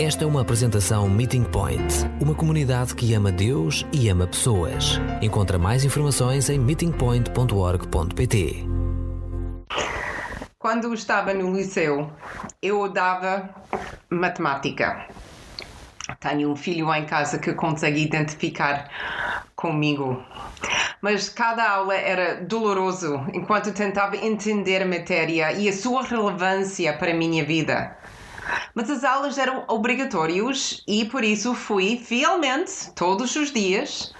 Esta é uma apresentação Meeting Point, uma comunidade que ama Deus e ama pessoas. Encontra mais informações em meetingpoint.org.pt. Quando estava no liceu, eu odava matemática. Tenho um filho em casa que consegue identificar comigo. Mas cada aula era doloroso enquanto tentava entender a matéria e a sua relevância para a minha vida. Mas as aulas eram obrigatórias e por isso fui fielmente todos os dias.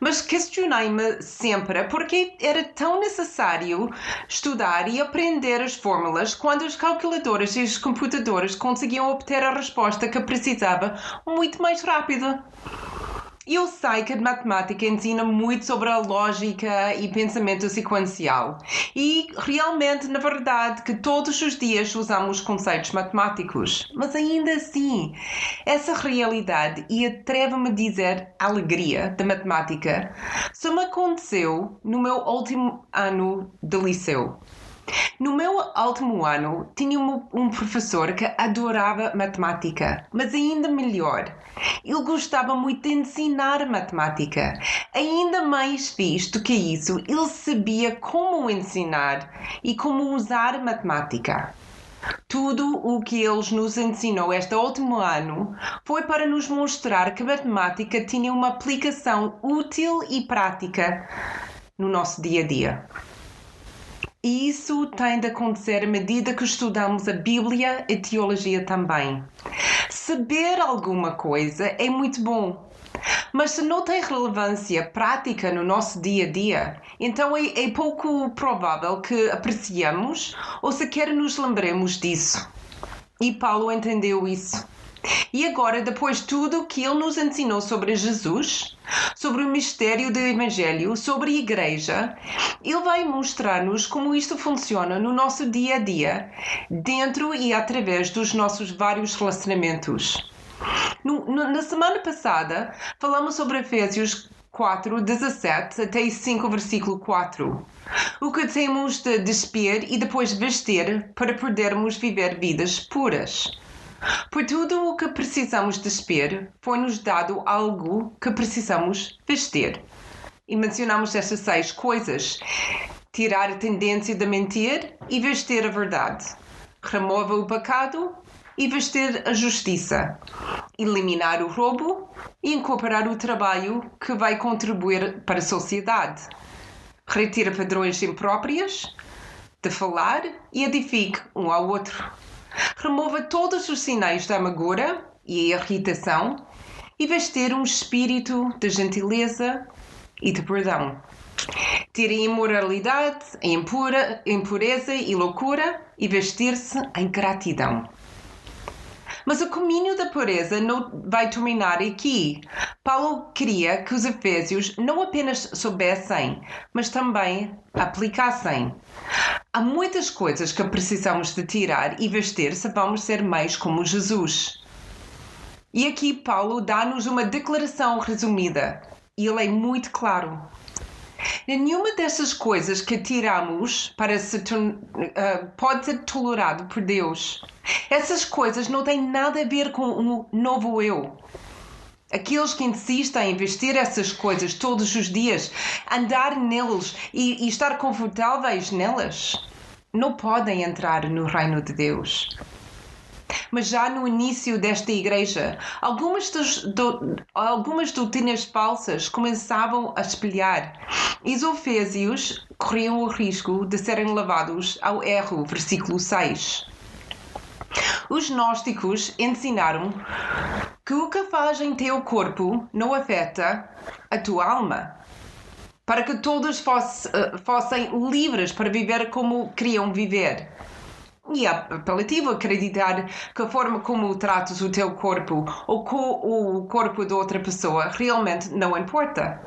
Mas questionei-me sempre porque era tão necessário estudar e aprender as fórmulas quando as calculadoras e os computadores conseguiam obter a resposta que precisava muito mais rápido. Eu sei que a matemática ensina muito sobre a lógica e pensamento sequencial. E realmente, na verdade, que todos os dias usamos conceitos matemáticos. Mas ainda assim, essa realidade, e atrevo-me a dizer alegria da matemática, só me aconteceu no meu último ano de liceu. No meu último ano, tinha um, professor que adorava matemática, mas ainda melhor, ele gostava muito de ensinar matemática. Ainda mais visto que isso, ele sabia como ensinar e como usar matemática. Tudo o que eles nos ensinou este último ano foi para nos mostrar que matemática tinha uma aplicação útil e prática no nosso dia a dia. E isso tem de acontecer à medida que estudamos a Bíblia e teologia também. Saber alguma coisa é muito bom, mas se não tem relevância prática no nosso dia a dia, então é, é pouco provável que apreciamos ou sequer nos lembremos disso. E Paulo entendeu isso. E agora, depois de tudo que ele nos ensinou sobre Jesus, sobre o mistério do Evangelho, sobre a Igreja, ele vai mostrar-nos como isto funciona no nosso dia a dia, dentro e através dos nossos vários relacionamentos. No, no, na semana passada, falamos sobre Efésios 4, 17 até 5, versículo 4. O que temos de despir e depois vestir para podermos viver vidas puras. Por tudo o que precisamos despir, foi-nos dado algo que precisamos vestir. E mencionamos estas seis coisas: tirar a tendência de mentir e vestir a verdade, remova o pecado e vestir a justiça, eliminar o roubo e incorporar o trabalho que vai contribuir para a sociedade, retira padrões impróprias de falar e edifique um ao outro Remova todos os sinais da amargura e irritação e vais ter um espírito de gentileza e de perdão. Ter a imoralidade, a impura, impureza e loucura e vestir-se em gratidão. Mas o caminho da pureza não vai terminar aqui. Paulo queria que os efésios não apenas soubessem, mas também aplicassem. Há muitas coisas que precisamos de tirar e vestir se vamos ser mais como Jesus. E aqui Paulo dá-nos uma declaração resumida. Ele é muito claro. Nenhuma dessas coisas que tiramos para se uh, pode ser tolerado por Deus. Essas coisas não têm nada a ver com um novo eu. Aqueles que insistem em vestir essas coisas todos os dias, andar neles e, e estar confortáveis nelas, não podem entrar no reino de Deus. Mas já no início desta igreja, algumas, dos, do, algumas doutrinas falsas começavam a espelhar e os ofésios corriam o risco de serem levados ao erro, versículo 6. Os gnósticos ensinaram que o que faz em teu corpo não afeta a tua alma. Para que todos fosse, uh, fossem livres para viver como queriam viver. E é apelativo acreditar que a forma como tratas o teu corpo ou com o corpo de outra pessoa realmente não importa.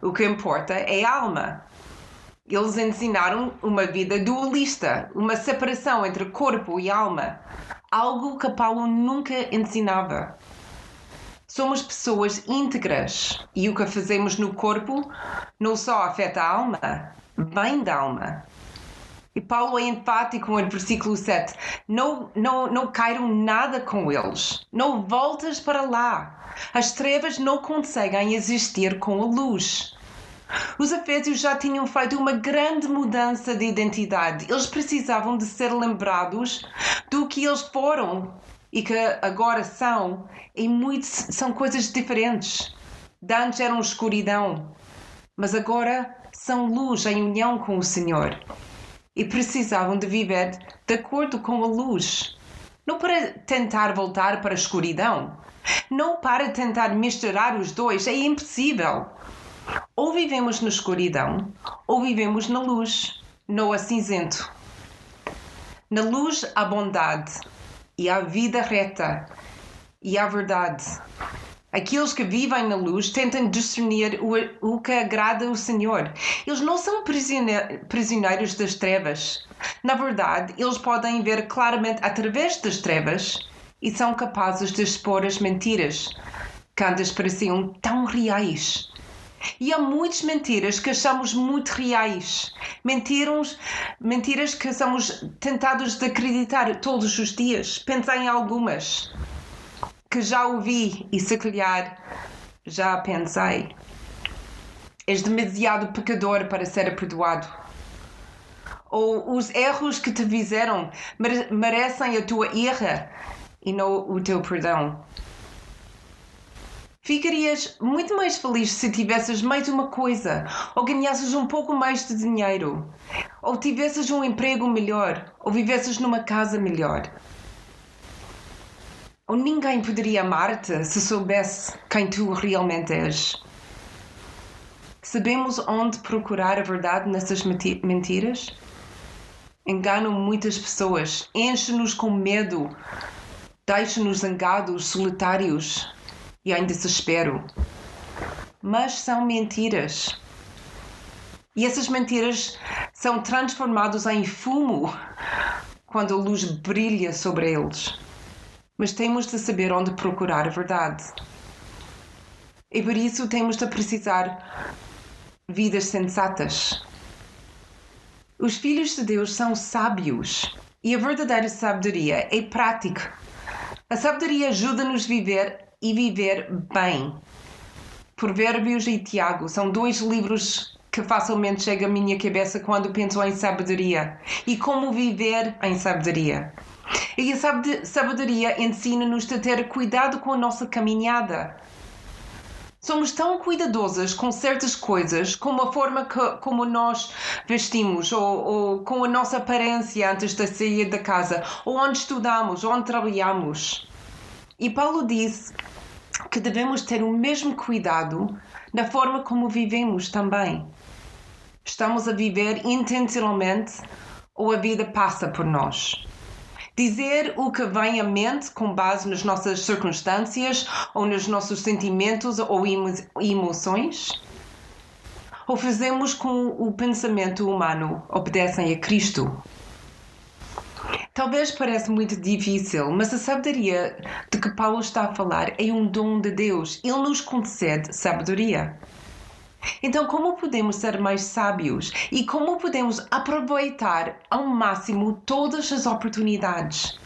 O que importa é a alma. Eles ensinaram uma vida dualista, uma separação entre corpo e alma, algo que Paulo nunca ensinava. Somos pessoas íntegras e o que fazemos no corpo não só afeta a alma, vem da alma. E Paulo é enfático no versículo 7. Não, não, não cairam nada com eles. Não voltas para lá. As trevas não conseguem existir com a luz. Os Efésios já tinham feito uma grande mudança de identidade. Eles precisavam de ser lembrados do que eles foram e que agora são. E muito, são coisas diferentes. Dantes eram escuridão, mas agora são luz em união com o Senhor e precisavam de viver de acordo com a luz. Não para tentar voltar para a escuridão, não para tentar misturar os dois, é impossível. Ou vivemos na escuridão, ou vivemos na luz, não a cinzento. Na luz há bondade, e há vida reta, e há verdade. Aqueles que vivem na luz tentam discernir o, o que agrada o Senhor. Eles não são prisioneiros das trevas. Na verdade, eles podem ver claramente através das trevas e são capazes de expor as mentiras que antes pareciam tão reais. E há muitas mentiras que achamos muito reais. Mentiras, mentiras que somos tentados de acreditar todos os dias. Pensei em algumas que já ouvi e se calhar já pensei. És demasiado pecador para ser perdoado. Ou os erros que te fizeram merecem a tua ira e não o teu perdão. Ficarias muito mais feliz se tivesses mais uma coisa, ou ganhasses um pouco mais de dinheiro, ou tivesses um emprego melhor, ou vivesses numa casa melhor. Ou ninguém poderia amar-te se soubesse quem tu realmente és. Sabemos onde procurar a verdade nessas mentiras? Enganam muitas pessoas, enchem-nos com medo, deixam-nos zangados, solitários e em desespero. Mas são mentiras. E essas mentiras são transformadas em fumo quando a luz brilha sobre eles mas temos de saber onde procurar a verdade. E por isso temos de precisar vidas sensatas. Os filhos de Deus são sábios e a verdadeira sabedoria é prática. A sabedoria ajuda-nos a viver e viver bem. Provérbios e Tiago são dois livros que facilmente chegam à minha cabeça quando penso em sabedoria e como viver em sabedoria. E a sabedoria ensina-nos a ter cuidado com a nossa caminhada. Somos tão cuidadosas com certas coisas, com a forma que, como nós vestimos, ou, ou, com a nossa aparência antes de sair da casa, ou onde estudamos, ou onde trabalhamos. E Paulo disse que devemos ter o mesmo cuidado na forma como vivemos também. Estamos a viver intencionalmente ou a vida passa por nós? Dizer o que vem à mente com base nas nossas circunstâncias ou nos nossos sentimentos ou emo emoções? Ou fazemos com o pensamento humano obedecem a Cristo? Talvez pareça muito difícil, mas a sabedoria de que Paulo está a falar é um dom de Deus. Ele nos concede sabedoria. Então, como podemos ser mais sábios e como podemos aproveitar ao máximo todas as oportunidades?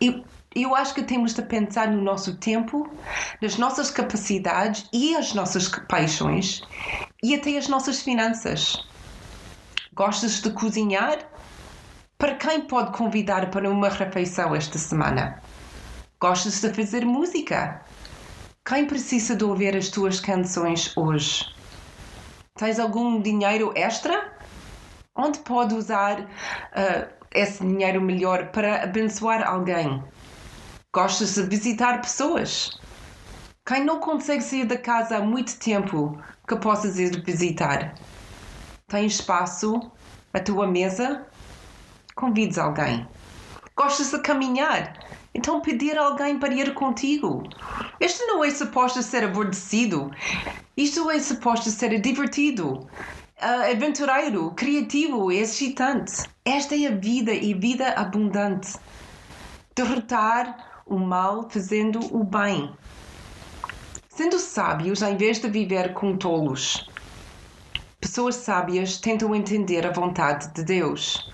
Eu, eu acho que temos de pensar no nosso tempo, nas nossas capacidades e as nossas paixões e até as nossas finanças. Gostas de cozinhar? Para quem pode convidar para uma refeição esta semana? Gostas de fazer música? Quem precisa de ouvir as tuas canções hoje? Tens algum dinheiro extra? Onde pode usar uh, esse dinheiro melhor para abençoar alguém? Gostas de visitar pessoas? Quem não consegue sair da casa há muito tempo que possas ir visitar? Tem espaço? A tua mesa? Convides alguém. Gostas de caminhar? Então pedir alguém para ir contigo. Isto não é suposto ser aborrecido. Isto é suposto ser divertido, uh, aventureiro, criativo e excitante. Esta é a vida e vida abundante. Derrotar o mal fazendo o bem. Sendo sábios em vez de viver com tolos. pessoas sábias tentam entender a vontade de Deus.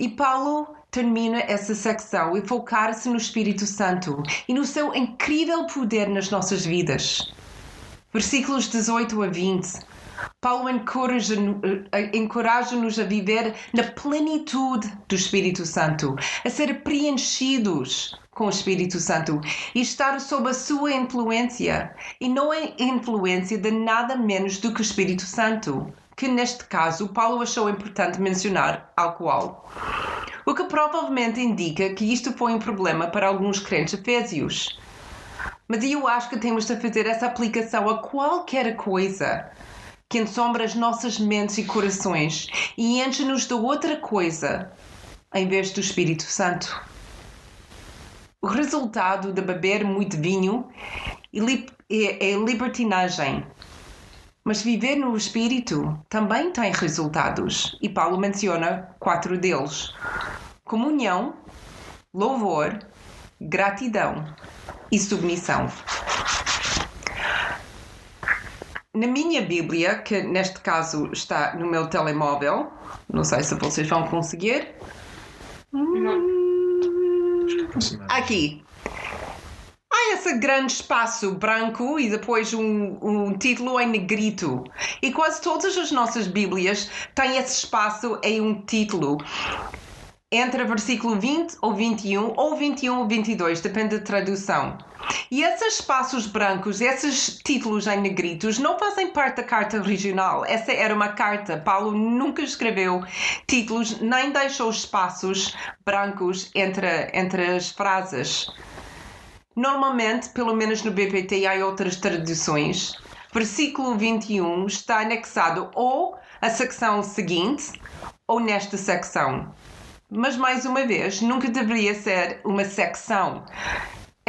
E Paulo termina essa secção e focar-se no Espírito Santo e no seu incrível poder nas nossas vidas. Versículos 18 a 20. Paulo eh, encoraja-nos a viver na plenitude do Espírito Santo, a ser preenchidos com o Espírito Santo e estar sob a sua influência, e não a influência de nada menos do que o Espírito Santo, que neste caso Paulo achou importante mencionar álcool. O que provavelmente indica que isto foi um problema para alguns crentes efésios. Mas eu acho que temos de fazer essa aplicação a qualquer coisa que ensombra as nossas mentes e corações e enche-nos de outra coisa em vez do Espírito Santo. O resultado de beber muito vinho é libertinagem. Mas viver no Espírito também tem resultados, e Paulo menciona quatro deles: comunhão, louvor, gratidão e submissão. Na minha Bíblia, que neste caso está no meu telemóvel, não sei se vocês vão conseguir. Aqui. Esse grande espaço branco e depois um, um título em negrito. E quase todas as nossas Bíblias têm esse espaço em um título entre versículo 20 ou 21 ou 21 ou 22, depende da tradução. E esses espaços brancos, esses títulos em negritos, não fazem parte da carta original. Essa era uma carta. Paulo nunca escreveu títulos, nem deixou espaços brancos entre, entre as frases. Normalmente, pelo menos no BPT, há outras traduções. Versículo 21 está anexado ou à secção seguinte ou nesta secção. Mas mais uma vez, nunca deveria ser uma secção.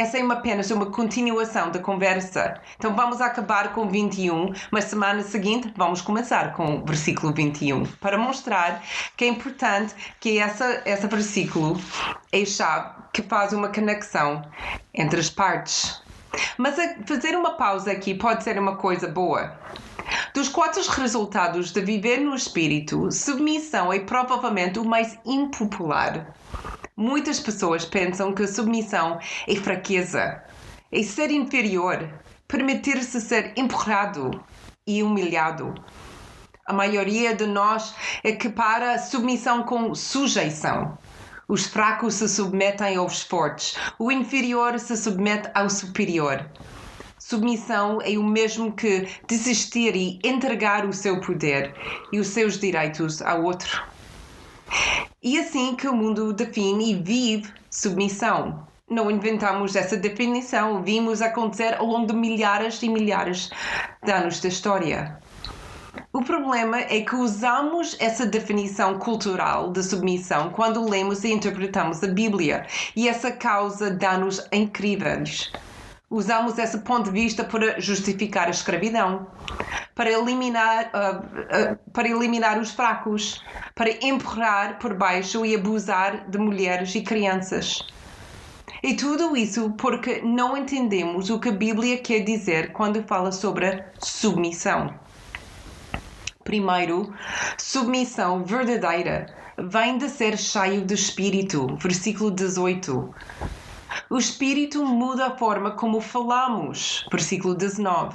Essa é uma, apenas uma continuação da conversa. Então vamos acabar com 21, mas semana seguinte vamos começar com o versículo 21 para mostrar que é importante que essa, esse versículo é chave que faz uma conexão entre as partes. Mas fazer uma pausa aqui pode ser uma coisa boa. Dos quatro resultados de viver no espírito, submissão é provavelmente o mais impopular. Muitas pessoas pensam que submissão é fraqueza, é ser inferior, permitir-se ser empurrado e humilhado. A maioria de nós equipara a submissão com sujeição. Os fracos se submetem aos fortes, o inferior se submete ao superior. Submissão é o mesmo que desistir e entregar o seu poder e os seus direitos a outro. E assim que o mundo define e vive submissão. Não inventamos essa definição, vimos acontecer ao longo de milhares e milhares de anos da história. O problema é que usamos essa definição cultural de submissão quando lemos e interpretamos a Bíblia, e essa causa danos incríveis. Usamos esse ponto de vista para justificar a escravidão, para eliminar, uh, uh, para eliminar os fracos, para empurrar por baixo e abusar de mulheres e crianças. E tudo isso porque não entendemos o que a Bíblia quer dizer quando fala sobre submissão. Primeiro, submissão verdadeira vem de ser cheio de espírito, versículo 18. O Espírito muda a forma como falamos. Versículo 19.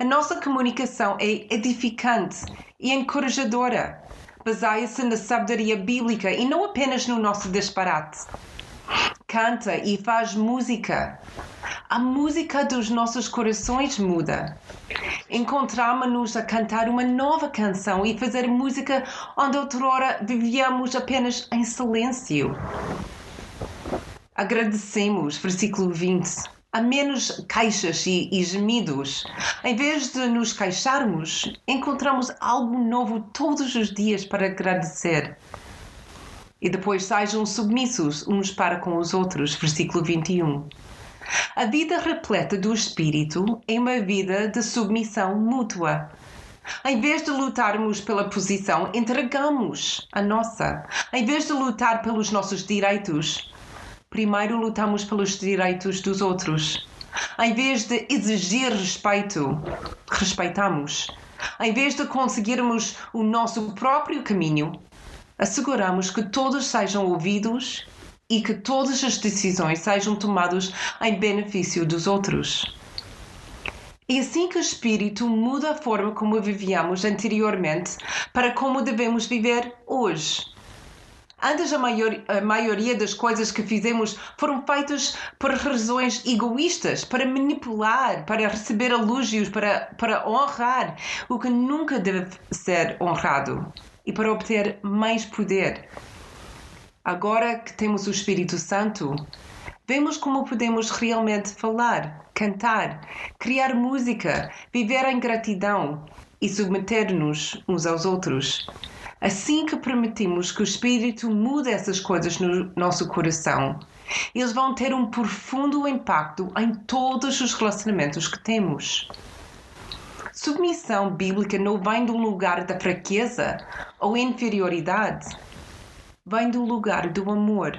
A nossa comunicação é edificante e encorajadora. Baseia-se na sabedoria bíblica e não apenas no nosso disparate. Canta e faz música. A música dos nossos corações muda. Encontramos-nos a cantar uma nova canção e fazer música onde outrora vivíamos apenas em silêncio. Agradecemos, versículo 20, a menos queixas e, e gemidos. Em vez de nos queixarmos, encontramos algo novo todos os dias para agradecer. E depois sejam submissos uns para com os outros, versículo 21. A vida repleta do Espírito é uma vida de submissão mútua. Em vez de lutarmos pela posição, entregamos a nossa. Em vez de lutar pelos nossos direitos, primeiro lutamos pelos direitos dos outros. Em vez de exigir respeito, respeitamos. Em vez de conseguirmos o nosso próprio caminho, asseguramos que todos sejam ouvidos e que todas as decisões sejam tomadas em benefício dos outros. É assim que o Espírito muda a forma como vivíamos anteriormente para como devemos viver hoje. Antes, a, maior, a maioria das coisas que fizemos foram feitas por razões egoístas, para manipular, para receber elogios, para, para honrar o que nunca deve ser honrado e para obter mais poder. Agora que temos o Espírito Santo, vemos como podemos realmente falar, cantar, criar música, viver em gratidão e submeter-nos uns aos outros. Assim que permitimos que o Espírito mude essas coisas no nosso coração, eles vão ter um profundo impacto em todos os relacionamentos que temos. Submissão bíblica não vem um lugar da fraqueza ou inferioridade, vem do lugar do amor,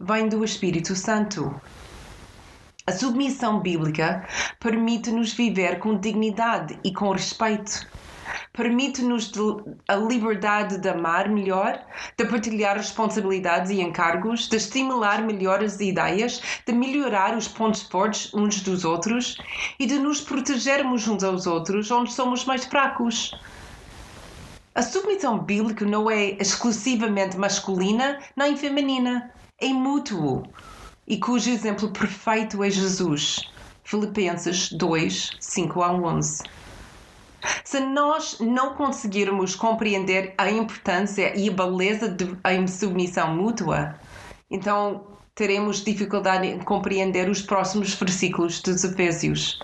vem do Espírito Santo. A submissão bíblica permite-nos viver com dignidade e com respeito permite-nos a liberdade de amar melhor, de partilhar responsabilidades e encargos, de estimular melhor as ideias, de melhorar os pontos fortes uns dos outros e de nos protegermos uns aos outros onde somos mais fracos. A submissão bíblica não é exclusivamente masculina nem feminina, é mútuo e cujo exemplo perfeito é Jesus. Filipenses 2, 5 a 11. Se nós não conseguirmos compreender a importância e a beleza em submissão mútua, então teremos dificuldade em compreender os próximos versículos dos Efésios.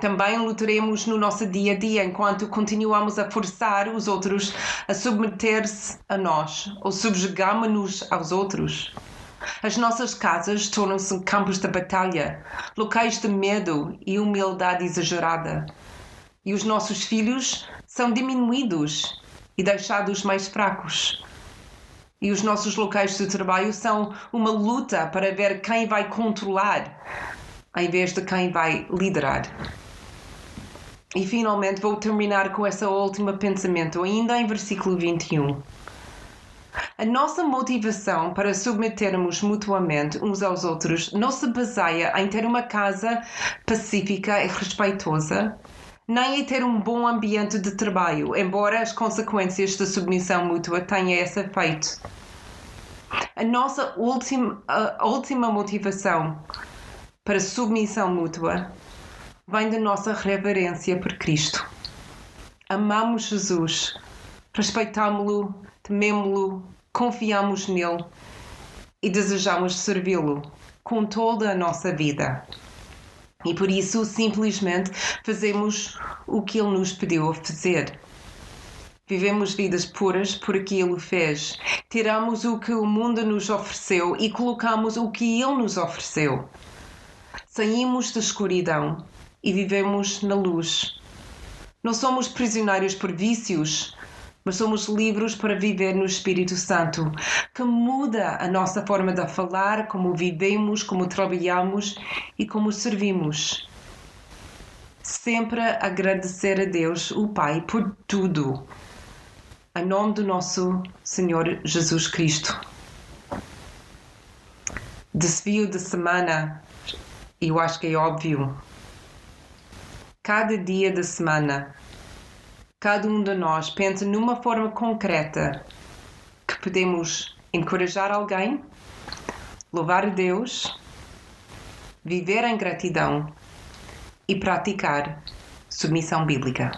Também lutaremos no nosso dia a dia enquanto continuamos a forçar os outros a submeter-se a nós ou subjugamos-nos aos outros. As nossas casas tornam-se campos de batalha, locais de medo e humildade exagerada e os nossos filhos são diminuídos e deixados mais fracos. E os nossos locais de trabalho são uma luta para ver quem vai controlar, em vez de quem vai liderar. E finalmente vou terminar com esse último pensamento, ainda em versículo 21. A nossa motivação para submetermos mutuamente uns aos outros não se baseia em ter uma casa pacífica e respeitosa, nem em ter um bom ambiente de trabalho, embora as consequências da submissão mútua tenham esse efeito. A nossa última, a última motivação para submissão mútua vem da nossa reverência por Cristo. Amamos Jesus, respeitamos-lo, tememos-lo, confiamos nele e desejamos servi-lo com toda a nossa vida. E por isso simplesmente fazemos o que Ele nos pediu a fazer. Vivemos vidas puras por aquilo fez. Tiramos o que o mundo nos ofereceu e colocamos o que Ele nos ofereceu. Saímos da escuridão e vivemos na luz. Não somos prisioneiros por vícios, mas somos livres para viver no Espírito Santo, que muda a nossa forma de falar, como vivemos, como trabalhamos e como servimos. Sempre agradecer a Deus, o Pai, por tudo. Em nome do nosso Senhor Jesus Cristo. Desvio de semana, eu acho que é óbvio. Cada dia da semana cada um de nós pensa numa forma concreta que podemos encorajar alguém, louvar a Deus, viver em gratidão e praticar submissão bíblica.